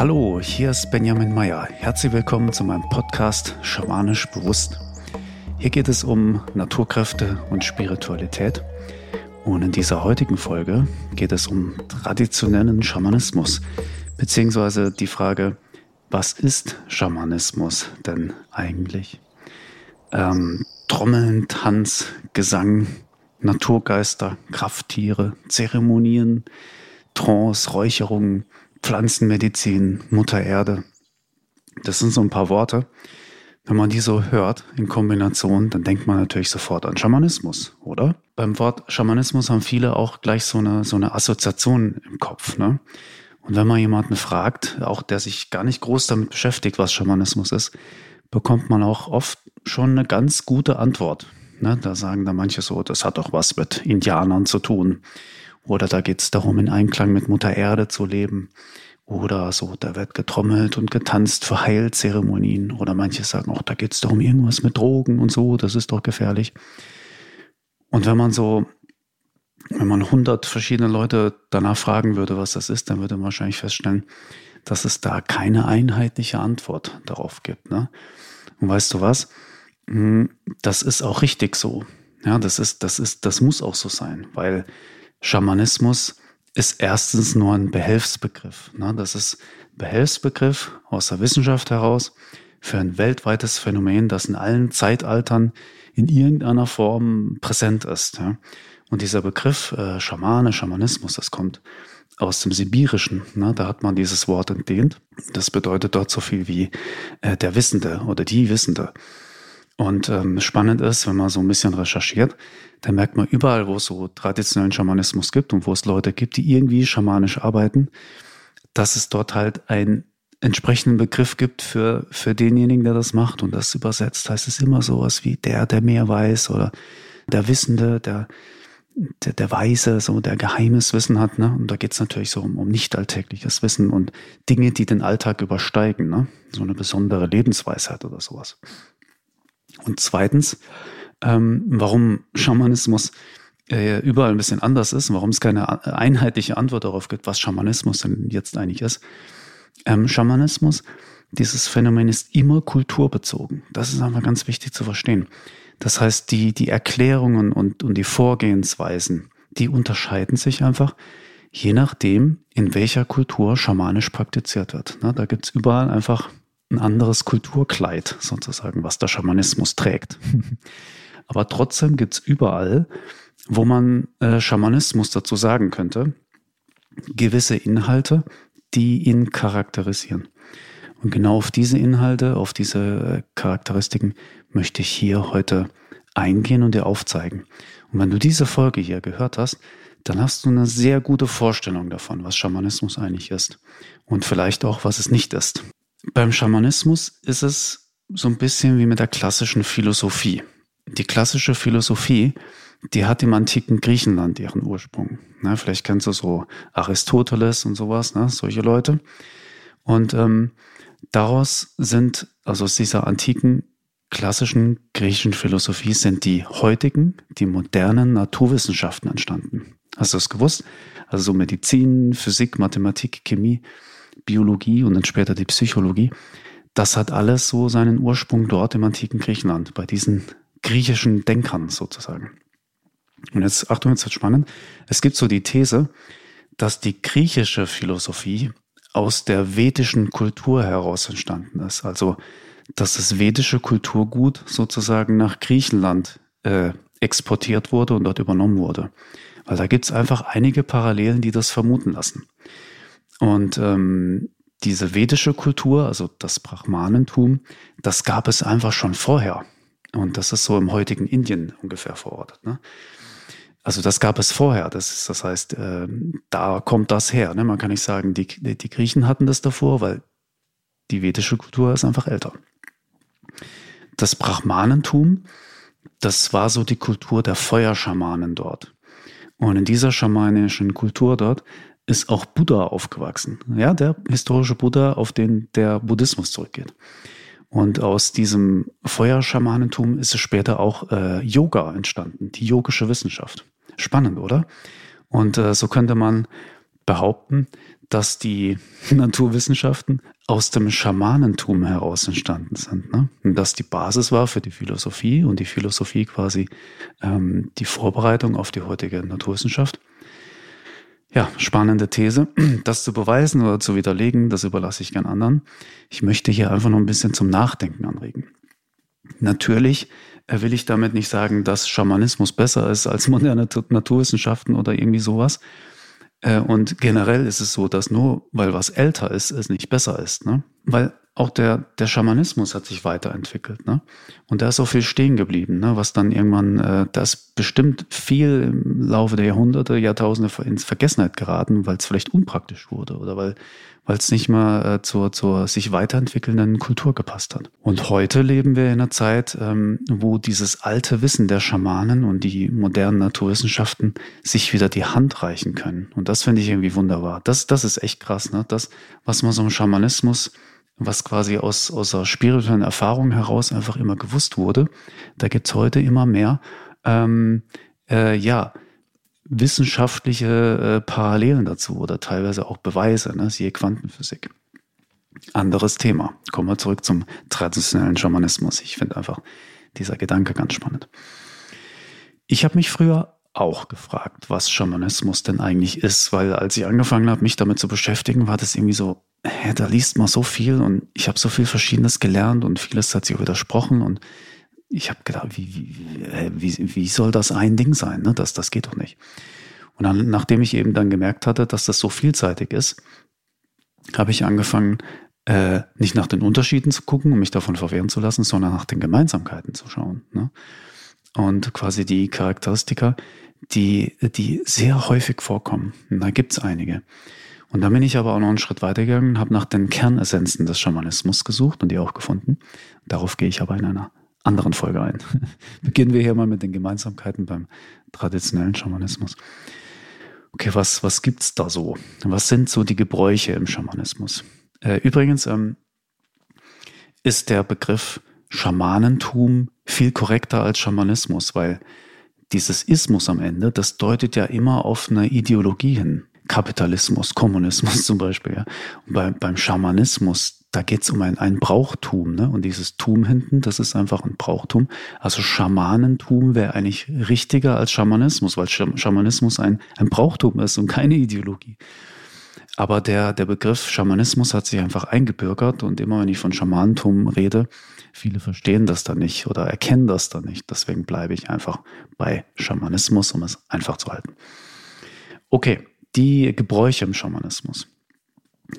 Hallo, hier ist Benjamin Meyer. Herzlich willkommen zu meinem Podcast Schamanisch Bewusst. Hier geht es um Naturkräfte und Spiritualität. Und in dieser heutigen Folge geht es um traditionellen Schamanismus, beziehungsweise die Frage, was ist Schamanismus denn eigentlich? Ähm, Trommeln, Tanz, Gesang, Naturgeister, Krafttiere, Zeremonien, Trance, Räucherungen, Pflanzenmedizin, Mutter Erde. Das sind so ein paar Worte. Wenn man die so hört in Kombination, dann denkt man natürlich sofort an Schamanismus, oder? Beim Wort Schamanismus haben viele auch gleich so eine, so eine Assoziation im Kopf. Ne? Und wenn man jemanden fragt, auch der sich gar nicht groß damit beschäftigt, was Schamanismus ist, bekommt man auch oft schon eine ganz gute Antwort. Ne? Da sagen da manche so, das hat doch was mit Indianern zu tun oder da geht es darum, in Einklang mit Mutter Erde zu leben. Oder so, da wird getrommelt und getanzt für Heilzeremonien. Oder manche sagen auch, da geht es darum, irgendwas mit Drogen und so, das ist doch gefährlich. Und wenn man so, wenn man hundert verschiedene Leute danach fragen würde, was das ist, dann würde man wahrscheinlich feststellen, dass es da keine einheitliche Antwort darauf gibt. Ne? Und weißt du was? Hm, das ist auch richtig so. Ja, das ist, das ist, das muss auch so sein, weil Schamanismus ist erstens nur ein Behelfsbegriff. Ne? Das ist Behelfsbegriff aus der Wissenschaft heraus für ein weltweites Phänomen, das in allen Zeitaltern in irgendeiner Form präsent ist. Ja? Und dieser Begriff äh, Schamane, Schamanismus, das kommt aus dem Sibirischen. Ne? Da hat man dieses Wort entlehnt. Das bedeutet dort so viel wie äh, der Wissende oder die Wissende. Und ähm, spannend ist, wenn man so ein bisschen recherchiert, dann merkt man überall, wo es so traditionellen Schamanismus gibt und wo es Leute gibt, die irgendwie schamanisch arbeiten, dass es dort halt einen entsprechenden Begriff gibt für, für denjenigen, der das macht. Und das übersetzt heißt es immer sowas wie der, der mehr weiß oder der Wissende, der, der, der Weise, so der geheimes Wissen hat. Ne? Und da geht es natürlich so um, um nicht alltägliches Wissen und Dinge, die den Alltag übersteigen. Ne? So eine besondere Lebensweisheit oder sowas. Und zweitens, ähm, warum Schamanismus äh, überall ein bisschen anders ist, warum es keine einheitliche Antwort darauf gibt, was Schamanismus denn jetzt eigentlich ist. Ähm, Schamanismus, dieses Phänomen ist immer kulturbezogen. Das ist einfach ganz wichtig zu verstehen. Das heißt, die, die Erklärungen und, und die Vorgehensweisen, die unterscheiden sich einfach je nachdem, in welcher Kultur schamanisch praktiziert wird. Na, da gibt's überall einfach ein anderes Kulturkleid sozusagen, was der Schamanismus trägt. Aber trotzdem gibt's überall, wo man äh, Schamanismus dazu sagen könnte, gewisse Inhalte, die ihn charakterisieren. Und genau auf diese Inhalte, auf diese äh, Charakteristiken möchte ich hier heute eingehen und dir aufzeigen. Und wenn du diese Folge hier gehört hast, dann hast du eine sehr gute Vorstellung davon, was Schamanismus eigentlich ist und vielleicht auch, was es nicht ist. Beim Schamanismus ist es so ein bisschen wie mit der klassischen Philosophie. Die klassische Philosophie, die hat im antiken Griechenland ihren Ursprung. Ne, vielleicht kennst du so Aristoteles und sowas, ne, solche Leute. Und ähm, daraus sind, also aus dieser antiken klassischen griechischen Philosophie sind die heutigen, die modernen Naturwissenschaften entstanden. Hast du das gewusst? Also so Medizin, Physik, Mathematik, Chemie, Biologie und dann später die Psychologie, das hat alles so seinen Ursprung dort im antiken Griechenland, bei diesen griechischen Denkern sozusagen. Und jetzt, Achtung, jetzt wird spannend. Es gibt so die These, dass die griechische Philosophie aus der vedischen Kultur heraus entstanden ist. Also, dass das vedische Kulturgut sozusagen nach Griechenland äh, exportiert wurde und dort übernommen wurde. Weil da gibt es einfach einige Parallelen, die das vermuten lassen. Und ähm, diese vedische Kultur, also das Brahmanentum, das gab es einfach schon vorher. Und das ist so im heutigen Indien ungefähr verortet. Ne? Also das gab es vorher. Das, ist, das heißt, äh, da kommt das her. Ne? Man kann nicht sagen, die, die Griechen hatten das davor, weil die vedische Kultur ist einfach älter. Das Brahmanentum, das war so die Kultur der Feuerschamanen dort. Und in dieser schamanischen Kultur dort ist auch Buddha aufgewachsen. Ja, der historische Buddha, auf den der Buddhismus zurückgeht. Und aus diesem Feuerschamanentum ist es später auch äh, Yoga entstanden, die yogische Wissenschaft. Spannend, oder? Und äh, so könnte man behaupten, dass die Naturwissenschaften aus dem Schamanentum heraus entstanden sind. Ne? Und dass die Basis war für die Philosophie und die Philosophie quasi ähm, die Vorbereitung auf die heutige Naturwissenschaft. Ja, spannende These. Das zu beweisen oder zu widerlegen, das überlasse ich gern anderen. Ich möchte hier einfach noch ein bisschen zum Nachdenken anregen. Natürlich äh, will ich damit nicht sagen, dass Schamanismus besser ist als moderne Naturwissenschaften oder irgendwie sowas. Äh, und generell ist es so, dass nur weil was älter ist, es nicht besser ist. Ne? Weil auch der, der Schamanismus hat sich weiterentwickelt. Ne? Und da ist auch viel stehen geblieben, ne? was dann irgendwann, äh, das bestimmt viel im Laufe der Jahrhunderte, Jahrtausende ins Vergessenheit geraten, weil es vielleicht unpraktisch wurde oder weil weil es nicht mal äh, zur, zur sich weiterentwickelnden Kultur gepasst hat. Und heute leben wir in einer Zeit, ähm, wo dieses alte Wissen der Schamanen und die modernen Naturwissenschaften sich wieder die Hand reichen können. Und das finde ich irgendwie wunderbar. Das, das ist echt krass, ne? Das, was man so im Schamanismus was quasi aus, aus der spirituellen Erfahrung heraus einfach immer gewusst wurde. Da gibt's heute immer mehr, ähm, äh, ja, wissenschaftliche äh, Parallelen dazu oder teilweise auch Beweise, ne? siehe Quantenphysik. Anderes Thema. Kommen wir zurück zum traditionellen Schamanismus. Ich finde einfach dieser Gedanke ganz spannend. Ich habe mich früher auch gefragt, was Schamanismus denn eigentlich ist, weil als ich angefangen habe, mich damit zu beschäftigen, war das irgendwie so, hä, da liest man so viel und ich habe so viel Verschiedenes gelernt und vieles hat sich widersprochen und ich habe gedacht, wie, wie, wie, wie soll das ein Ding sein? Ne? Das, das geht doch nicht. Und dann, nachdem ich eben dann gemerkt hatte, dass das so vielseitig ist, habe ich angefangen, äh, nicht nach den Unterschieden zu gucken, um mich davon verwehren zu lassen, sondern nach den Gemeinsamkeiten zu schauen. Ne? Und quasi die Charakteristika, die, die sehr häufig vorkommen. Und da gibt's einige. Und dann bin ich aber auch noch einen Schritt weitergegangen, habe nach den Kernessenzen des Schamanismus gesucht und die auch gefunden. Darauf gehe ich aber in einer anderen Folge ein. Beginnen wir hier mal mit den Gemeinsamkeiten beim traditionellen Schamanismus. Okay, was, was gibt's da so? Was sind so die Gebräuche im Schamanismus? Äh, übrigens ähm, ist der Begriff Schamanentum viel korrekter als Schamanismus, weil dieses Ismus am Ende, das deutet ja immer auf eine Ideologie hin. Kapitalismus, Kommunismus zum Beispiel. Ja. Und bei, beim Schamanismus, da geht es um ein, ein Brauchtum, ne? Und dieses Tum hinten, das ist einfach ein Brauchtum. Also Schamanentum wäre eigentlich richtiger als Schamanismus, weil Schamanismus ein, ein Brauchtum ist und keine Ideologie. Aber der, der Begriff Schamanismus hat sich einfach eingebürgert und immer wenn ich von Schamanentum rede, viele verstehen das dann nicht oder erkennen das dann nicht. Deswegen bleibe ich einfach bei Schamanismus, um es einfach zu halten. Okay, die Gebräuche im Schamanismus.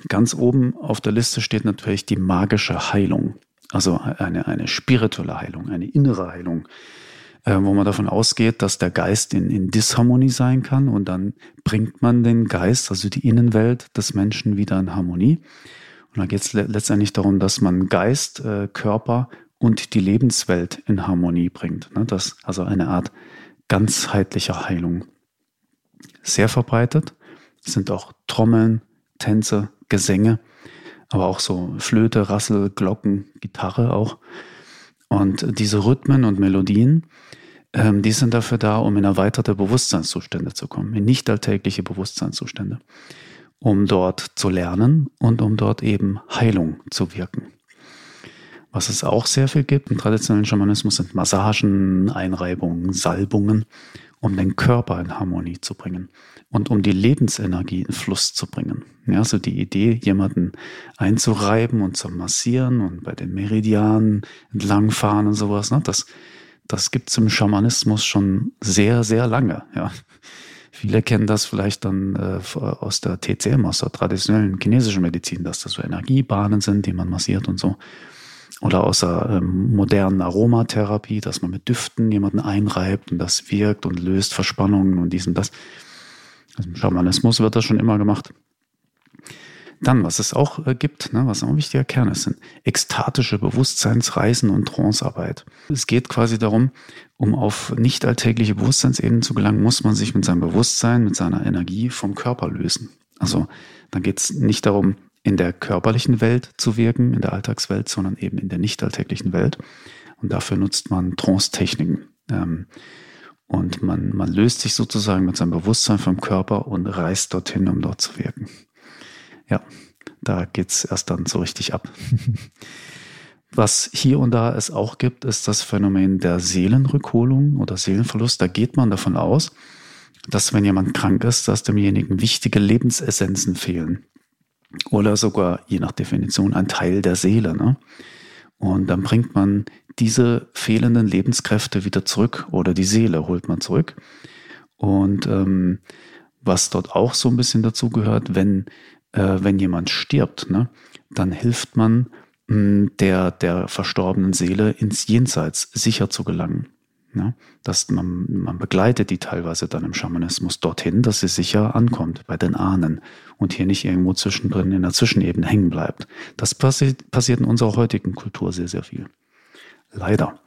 Ganz oben auf der Liste steht natürlich die magische Heilung, also eine, eine spirituelle Heilung, eine innere Heilung, äh, wo man davon ausgeht, dass der Geist in, in Disharmonie sein kann und dann bringt man den Geist, also die Innenwelt des Menschen wieder in Harmonie. Und dann geht es le letztendlich darum, dass man Geist, äh, Körper und die Lebenswelt in Harmonie bringt. Ne? Das also eine Art ganzheitlicher Heilung. Sehr verbreitet sind auch Trommeln, Tänze, Gesänge, aber auch so Flöte, Rassel, Glocken, Gitarre auch. Und diese Rhythmen und Melodien, ähm, die sind dafür da, um in erweiterte Bewusstseinszustände zu kommen, in nicht alltägliche Bewusstseinszustände, um dort zu lernen und um dort eben Heilung zu wirken. Was es auch sehr viel gibt im traditionellen Schamanismus sind Massagen, Einreibungen, Salbungen, um den Körper in Harmonie zu bringen und um die Lebensenergie in Fluss zu bringen. Ja, so die Idee, jemanden einzureiben und zu massieren und bei den Meridianen entlangfahren und sowas, ne, das, das gibt's im Schamanismus schon sehr, sehr lange. Ja. Viele kennen das vielleicht dann äh, aus der TCM, aus der traditionellen chinesischen Medizin, dass das so Energiebahnen sind, die man massiert und so. Oder aus der ähm, modernen Aromatherapie, dass man mit Düften jemanden einreibt und das wirkt und löst Verspannungen und dies und das. Also im Schamanismus wird das schon immer gemacht. Dann, was es auch äh, gibt, ne, was auch ein wichtiger Kern ist, sind ekstatische Bewusstseinsreisen und Trancearbeit. Es geht quasi darum, um auf nicht alltägliche Bewusstseinsebenen zu gelangen, muss man sich mit seinem Bewusstsein, mit seiner Energie vom Körper lösen. Also dann geht es nicht darum, in der körperlichen Welt zu wirken, in der Alltagswelt, sondern eben in der nicht alltäglichen Welt. Und dafür nutzt man Trance-Techniken. Ähm, Und man, man löst sich sozusagen mit seinem Bewusstsein vom Körper und reist dorthin, um dort zu wirken. Ja, da geht's erst dann so richtig ab. Was hier und da es auch gibt, ist das Phänomen der Seelenrückholung oder Seelenverlust. Da geht man davon aus, dass wenn jemand krank ist, dass demjenigen wichtige Lebensessenzen fehlen. Oder sogar, je nach Definition, ein Teil der Seele. Ne? Und dann bringt man diese fehlenden Lebenskräfte wieder zurück oder die Seele holt man zurück. Und ähm, was dort auch so ein bisschen dazu gehört, wenn, äh, wenn jemand stirbt, ne, dann hilft man mh, hm, der, der verstorbenen Seele ins Jenseits sicher zu gelangen. Ne? Dass man, man begleitet die teilweise dann im Schamanismus dorthin, dass sie sicher ankommt bei den Ahnen und hier nicht irgendwo zwischendrin in der Zwischenebene hängen bleibt. Das passi passiert in unserer heutigen Kultur sehr, sehr viel. Leider.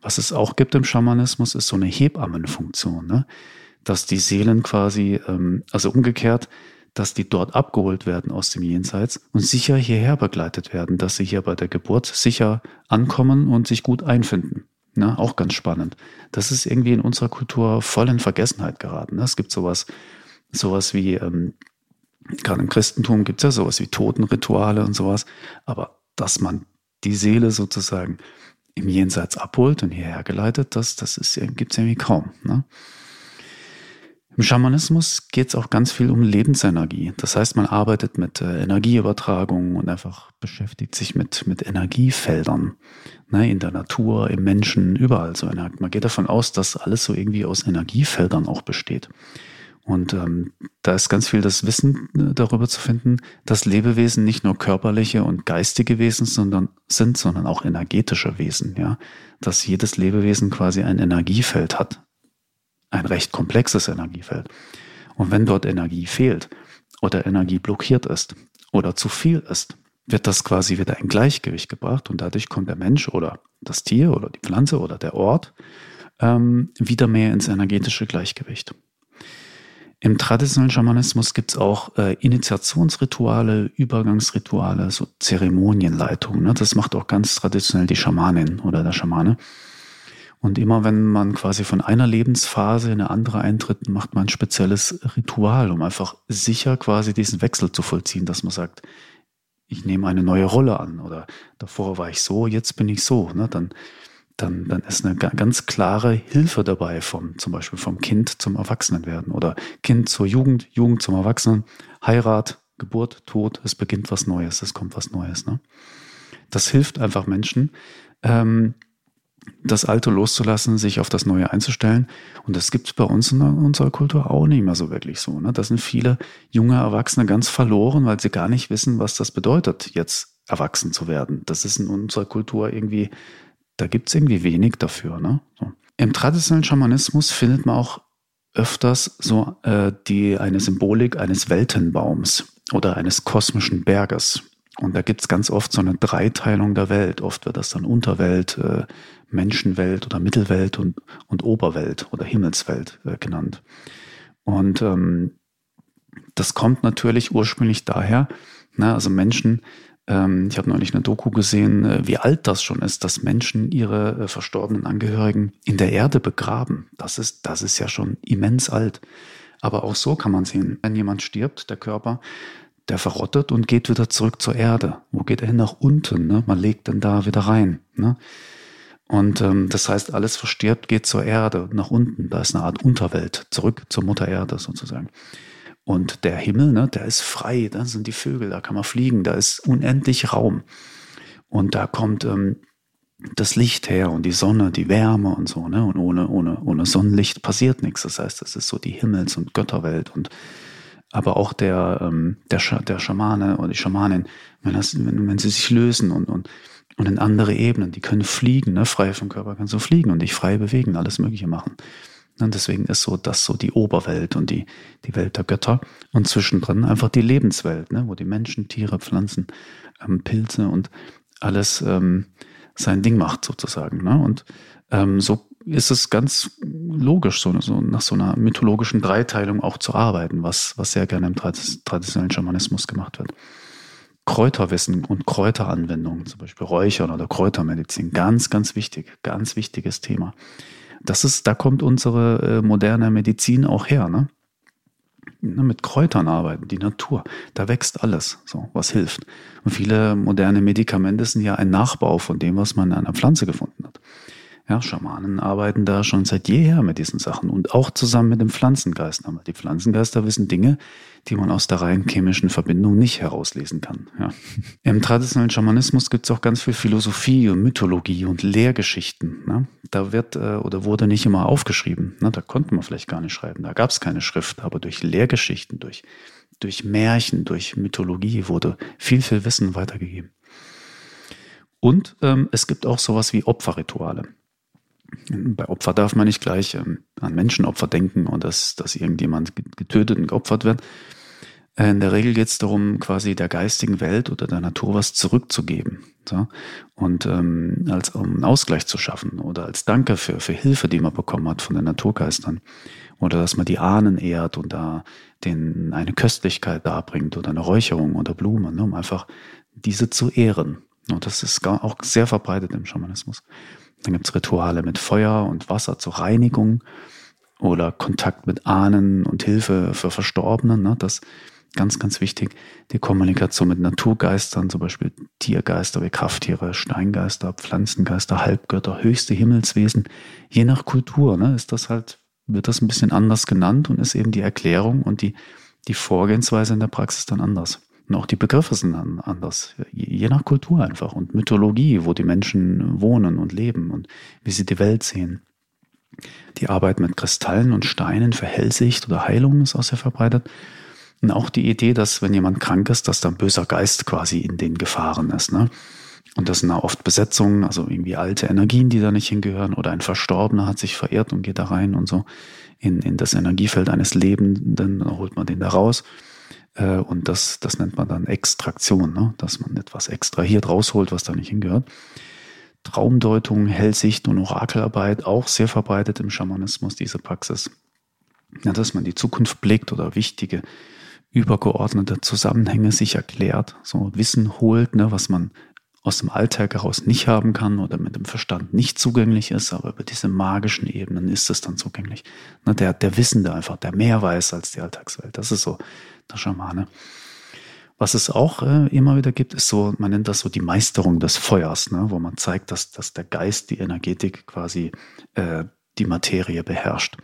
Was es auch gibt im Schamanismus, ist so eine Hebammenfunktion, ne? dass die Seelen quasi, ähm, also umgekehrt, dass die dort abgeholt werden aus dem Jenseits und sicher hierher begleitet werden, dass sie hier bei der Geburt sicher ankommen und sich gut einfinden. Ne, auch ganz spannend. Das ist irgendwie in unserer Kultur voll in Vergessenheit geraten. Ne? Es gibt sowas, sowas wie, ähm, gerade im Christentum gibt es ja sowas wie Totenrituale und sowas, aber dass man die Seele sozusagen im Jenseits abholt und hierher geleitet, das, das gibt es irgendwie kaum. Ne? Im Schamanismus geht es auch ganz viel um Lebensenergie. Das heißt, man arbeitet mit äh, Energieübertragung und einfach beschäftigt sich mit, mit Energiefeldern. Ne, in der Natur, im Menschen, überall so. Man geht davon aus, dass alles so irgendwie aus Energiefeldern auch besteht. Und ähm, da ist ganz viel das Wissen äh, darüber zu finden, dass Lebewesen nicht nur körperliche und geistige Wesen sondern, sind, sondern auch energetische Wesen. Ja, dass jedes Lebewesen quasi ein Energiefeld hat, ein recht komplexes Energiefeld. Und wenn dort Energie fehlt oder Energie blockiert ist oder zu viel ist, wird das quasi wieder in Gleichgewicht gebracht und dadurch kommt der Mensch oder das Tier oder die Pflanze oder der Ort ähm, wieder mehr ins energetische Gleichgewicht. Im traditionellen Schamanismus gibt es auch äh, Initiationsrituale, Übergangsrituale, so Zeremonienleitungen. Ne? Das macht auch ganz traditionell die Schamanin oder der Schamane. Und immer wenn man quasi von einer Lebensphase in eine andere eintritt, macht man ein spezielles Ritual, um einfach sicher quasi diesen Wechsel zu vollziehen, dass man sagt, ich nehme eine neue Rolle an oder davor war ich so, jetzt bin ich so. Ne? Dann, dann, dann ist eine ganz klare Hilfe dabei vom, zum Beispiel vom Kind zum Erwachsenenwerden oder Kind zur Jugend, Jugend zum Erwachsenen, Heirat, Geburt, Tod, es beginnt was Neues, es kommt was Neues. Ne? Das hilft einfach Menschen, ähm, das Alte loszulassen, sich auf das Neue einzustellen. Und das gibt es bei uns in unserer Kultur auch nicht mehr so wirklich so. Ne? Da sind viele junge Erwachsene ganz verloren, weil sie gar nicht wissen, was das bedeutet, jetzt erwachsen zu werden. Das ist in unserer Kultur irgendwie, da gibt es irgendwie wenig dafür. Ne? So. Im traditionellen Schamanismus findet man auch öfters so äh, die eine Symbolik eines Weltenbaums oder eines kosmischen Berges. Und da gibt es ganz oft so eine Dreiteilung der Welt. Oft wird das dann Unterwelt, äh, Menschenwelt oder Mittelwelt und, und Oberwelt oder Himmelswelt äh, genannt. Und ähm, das kommt natürlich ursprünglich daher, ne, also Menschen, ähm, ich habe neulich eine Doku gesehen, äh, wie alt das schon ist, dass Menschen ihre äh, verstorbenen Angehörigen in der Erde begraben. Das ist, das ist ja schon immens alt. Aber auch so kann man sehen, wenn jemand stirbt, der Körper, der verrottet und geht wieder zurück zur Erde. Wo geht er hin? Nach unten. Ne? Man legt dann da wieder rein. Ne? Und ähm, das heißt, alles verstirbt, geht zur Erde, nach unten. Da ist eine Art Unterwelt, zurück zur Mutter Erde sozusagen. Und der Himmel, ne, der ist frei, da sind die Vögel, da kann man fliegen, da ist unendlich Raum. Und da kommt ähm, das Licht her und die Sonne, die Wärme und so, ne? Und ohne, ohne, ohne Sonnenlicht passiert nichts. Das heißt, das ist so die Himmels- und Götterwelt und aber auch der, ähm, der, Sch der Schamane oder die Schamanin, wenn, das, wenn, wenn sie sich lösen und, und, und in andere Ebenen, die können fliegen, ne? frei vom Körper kannst du fliegen und dich frei bewegen, alles Mögliche machen. Und deswegen ist so das so die Oberwelt und die, die Welt der Götter und zwischendrin einfach die Lebenswelt, ne? wo die Menschen, Tiere, Pflanzen, ähm, Pilze und alles ähm, sein Ding macht sozusagen. Ne? Und ähm, so ist es ganz logisch, so, so, nach so einer mythologischen Dreiteilung auch zu arbeiten, was, was sehr gerne im traditionellen Schamanismus gemacht wird. Kräuterwissen und Kräuteranwendungen, zum Beispiel Räuchern oder Kräutermedizin, ganz, ganz wichtig, ganz wichtiges Thema. Das ist, da kommt unsere äh, moderne Medizin auch her, ne? ne? Mit Kräutern arbeiten, die Natur. Da wächst alles, so, was hilft. Und viele moderne Medikamente sind ja ein Nachbau von dem, was man an einer Pflanze gefunden hat. Ja, Schamanen arbeiten da schon seit jeher mit diesen Sachen und auch zusammen mit den Pflanzengeistern. Die Pflanzengeister wissen Dinge, die man aus der rein chemischen Verbindung nicht herauslesen kann. Ja. Im traditionellen Schamanismus gibt es auch ganz viel Philosophie und Mythologie und Lehrgeschichten. Ne? Da wird äh, oder wurde nicht immer aufgeschrieben. Ne? Da konnte man vielleicht gar nicht schreiben. Da gab es keine Schrift, aber durch Lehrgeschichten, durch, durch Märchen, durch Mythologie wurde viel, viel Wissen weitergegeben. Und ähm, es gibt auch sowas wie Opferrituale. Bei Opfer darf man nicht gleich ähm, an Menschenopfer denken und dass, dass irgendjemand getötet und geopfert wird. Äh, in der Regel geht es darum, quasi der geistigen Welt oder der Natur was zurückzugeben. So? Und ähm, als um einen Ausgleich zu schaffen oder als Danke für, für Hilfe, die man bekommen hat von den Naturgeistern. Oder dass man die Ahnen ehrt und da den, eine Köstlichkeit darbringt oder eine Räucherung oder Blumen, ne, um einfach diese zu ehren. Und das ist auch sehr verbreitet im Schamanismus. Dann gibt es Rituale mit Feuer und Wasser zur Reinigung oder Kontakt mit Ahnen und Hilfe für Verstorbenen. Ne? Das ganz, ganz wichtig. Die Kommunikation mit Naturgeistern, zum Beispiel Tiergeister wie Krafttiere, Steingeister, Pflanzengeister, Halbgötter, höchste Himmelswesen. Je nach Kultur ne, ist das halt, wird das ein bisschen anders genannt und ist eben die Erklärung und die, die Vorgehensweise in der Praxis dann anders. Und auch die Begriffe sind dann anders, je nach Kultur einfach und Mythologie, wo die Menschen wohnen und leben und wie sie die Welt sehen. Die Arbeit mit Kristallen und Steinen für Hellsicht oder Heilung ist auch sehr verbreitet. Und auch die Idee, dass wenn jemand krank ist, dass da ein böser Geist quasi in den Gefahren ist. Ne? Und das sind auch oft Besetzungen, also irgendwie alte Energien, die da nicht hingehören. Oder ein Verstorbener hat sich verirrt und geht da rein und so in, in das Energiefeld eines Lebenden, dann holt man den da raus. Äh, und das, das nennt man dann Extraktion, ne? dass man etwas extrahiert, rausholt, was da nicht hingehört. Traumdeutung, Hellsicht und Orakelarbeit, auch sehr verbreitet im Schamanismus, diese Praxis. Ja, dass man die Zukunft blickt oder wichtige, übergeordnete Zusammenhänge sich erklärt, so Wissen holt, ne, was man aus dem Alltag heraus nicht haben kann oder mit dem Verstand nicht zugänglich ist, aber über diese magischen Ebenen ist es dann zugänglich. Ne, der, der Wissende einfach, der mehr weiß als die Alltagswelt. Das ist so der Schamane. Was es auch äh, immer wieder gibt, ist so, man nennt das so die Meisterung des Feuers, ne, wo man zeigt, dass, dass der Geist, die Energetik quasi äh, die Materie beherrscht.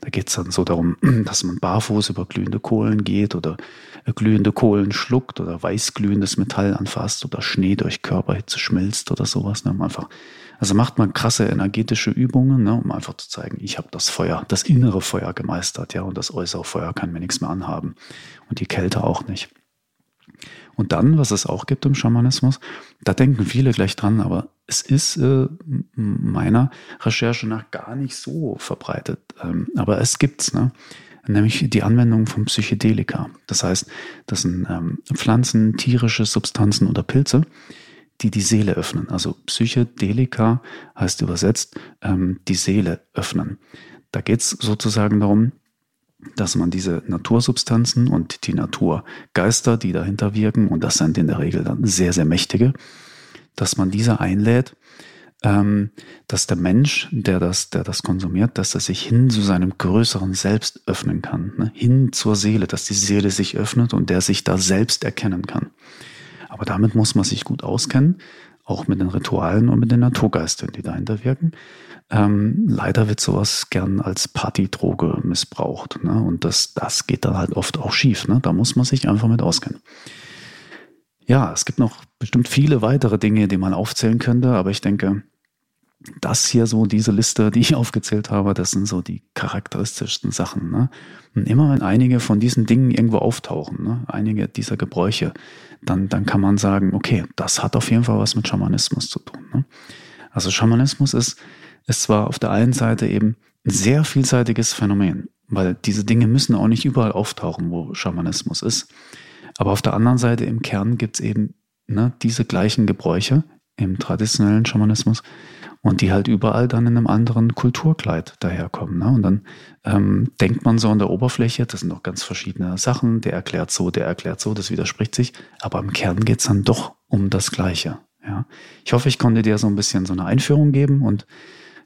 Da geht es dann so darum, dass man barfuß über glühende Kohlen geht oder äh, glühende Kohlen schluckt oder weißglühendes Metall anfasst oder Schnee durch Körperhitze schmilzt oder sowas. Ne, einfach, also macht man krasse energetische Übungen, ne, um einfach zu zeigen, ich habe das Feuer, das innere Feuer gemeistert, ja, und das äußere Feuer kann mir nichts mehr anhaben und die Kälte auch nicht. Und dann, was es auch gibt im Schamanismus, da denken viele gleich dran, aber es ist äh, meiner Recherche nach gar nicht so verbreitet. Ähm, aber es gibt's, ne? nämlich die Anwendung von Psychedelika. Das heißt, das sind ähm, Pflanzen, tierische Substanzen oder Pilze, die die Seele öffnen. Also Psychedelika heißt übersetzt ähm, die Seele öffnen. Da geht's sozusagen darum, dass man diese Natursubstanzen und die Naturgeister, die dahinter wirken, und das sind in der Regel dann sehr, sehr mächtige, dass man diese einlädt, ähm, dass der Mensch, der das, der das konsumiert, dass er sich hin zu seinem größeren Selbst öffnen kann, ne? hin zur Seele, dass die Seele sich öffnet und der sich da selbst erkennen kann. Aber damit muss man sich gut auskennen, auch mit den Ritualen und mit den Naturgeistern, die dahinter wirken. Ähm, leider wird sowas gern als Partydroge missbraucht. Ne? Und das, das geht dann halt oft auch schief. Ne? Da muss man sich einfach mit auskennen. Ja, es gibt noch bestimmt viele weitere Dinge, die man aufzählen könnte, aber ich denke, das hier so, diese Liste, die ich aufgezählt habe, das sind so die charakteristischsten Sachen. Ne? Und immer wenn einige von diesen Dingen irgendwo auftauchen, ne? einige dieser Gebräuche, dann, dann kann man sagen, okay, das hat auf jeden Fall was mit Schamanismus zu tun. Ne? Also Schamanismus ist ist zwar auf der einen Seite eben ein sehr vielseitiges Phänomen, weil diese Dinge müssen auch nicht überall auftauchen, wo Schamanismus ist. Aber auf der anderen Seite im Kern gibt es eben ne, diese gleichen Gebräuche im traditionellen Schamanismus und die halt überall dann in einem anderen Kulturkleid daherkommen. Ne? Und dann ähm, denkt man so an der Oberfläche, das sind doch ganz verschiedene Sachen, der erklärt so, der erklärt so, das widerspricht sich, aber im Kern geht es dann doch um das Gleiche. Ja? Ich hoffe, ich konnte dir so ein bisschen so eine Einführung geben und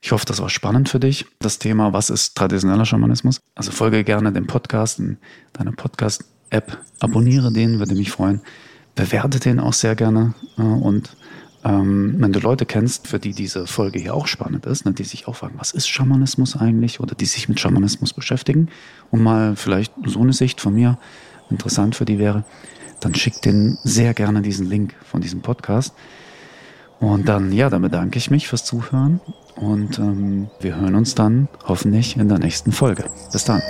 Ich hoffe, das war spannend für dich, das Thema, was ist traditioneller Schamanismus. Also folge gerne dem Podcast in deiner Podcast-App, abonniere den, würde mich freuen. Bewerte den auch sehr gerne äh, und ähm, wenn du Leute kennst, für die diese Folge hier auch spannend ist, ne, die sich auch fragen, was ist Schamanismus eigentlich oder die sich mit Schamanismus beschäftigen und mal vielleicht so eine Sicht von mir interessant für die wäre, dann schick denen sehr gerne diesen Link von diesem Podcast. Und dann, ja, dann bedanke ich mich fürs Zuhören und ähm, wir hören uns dann hoffentlich in der nächsten Folge. Bis dann.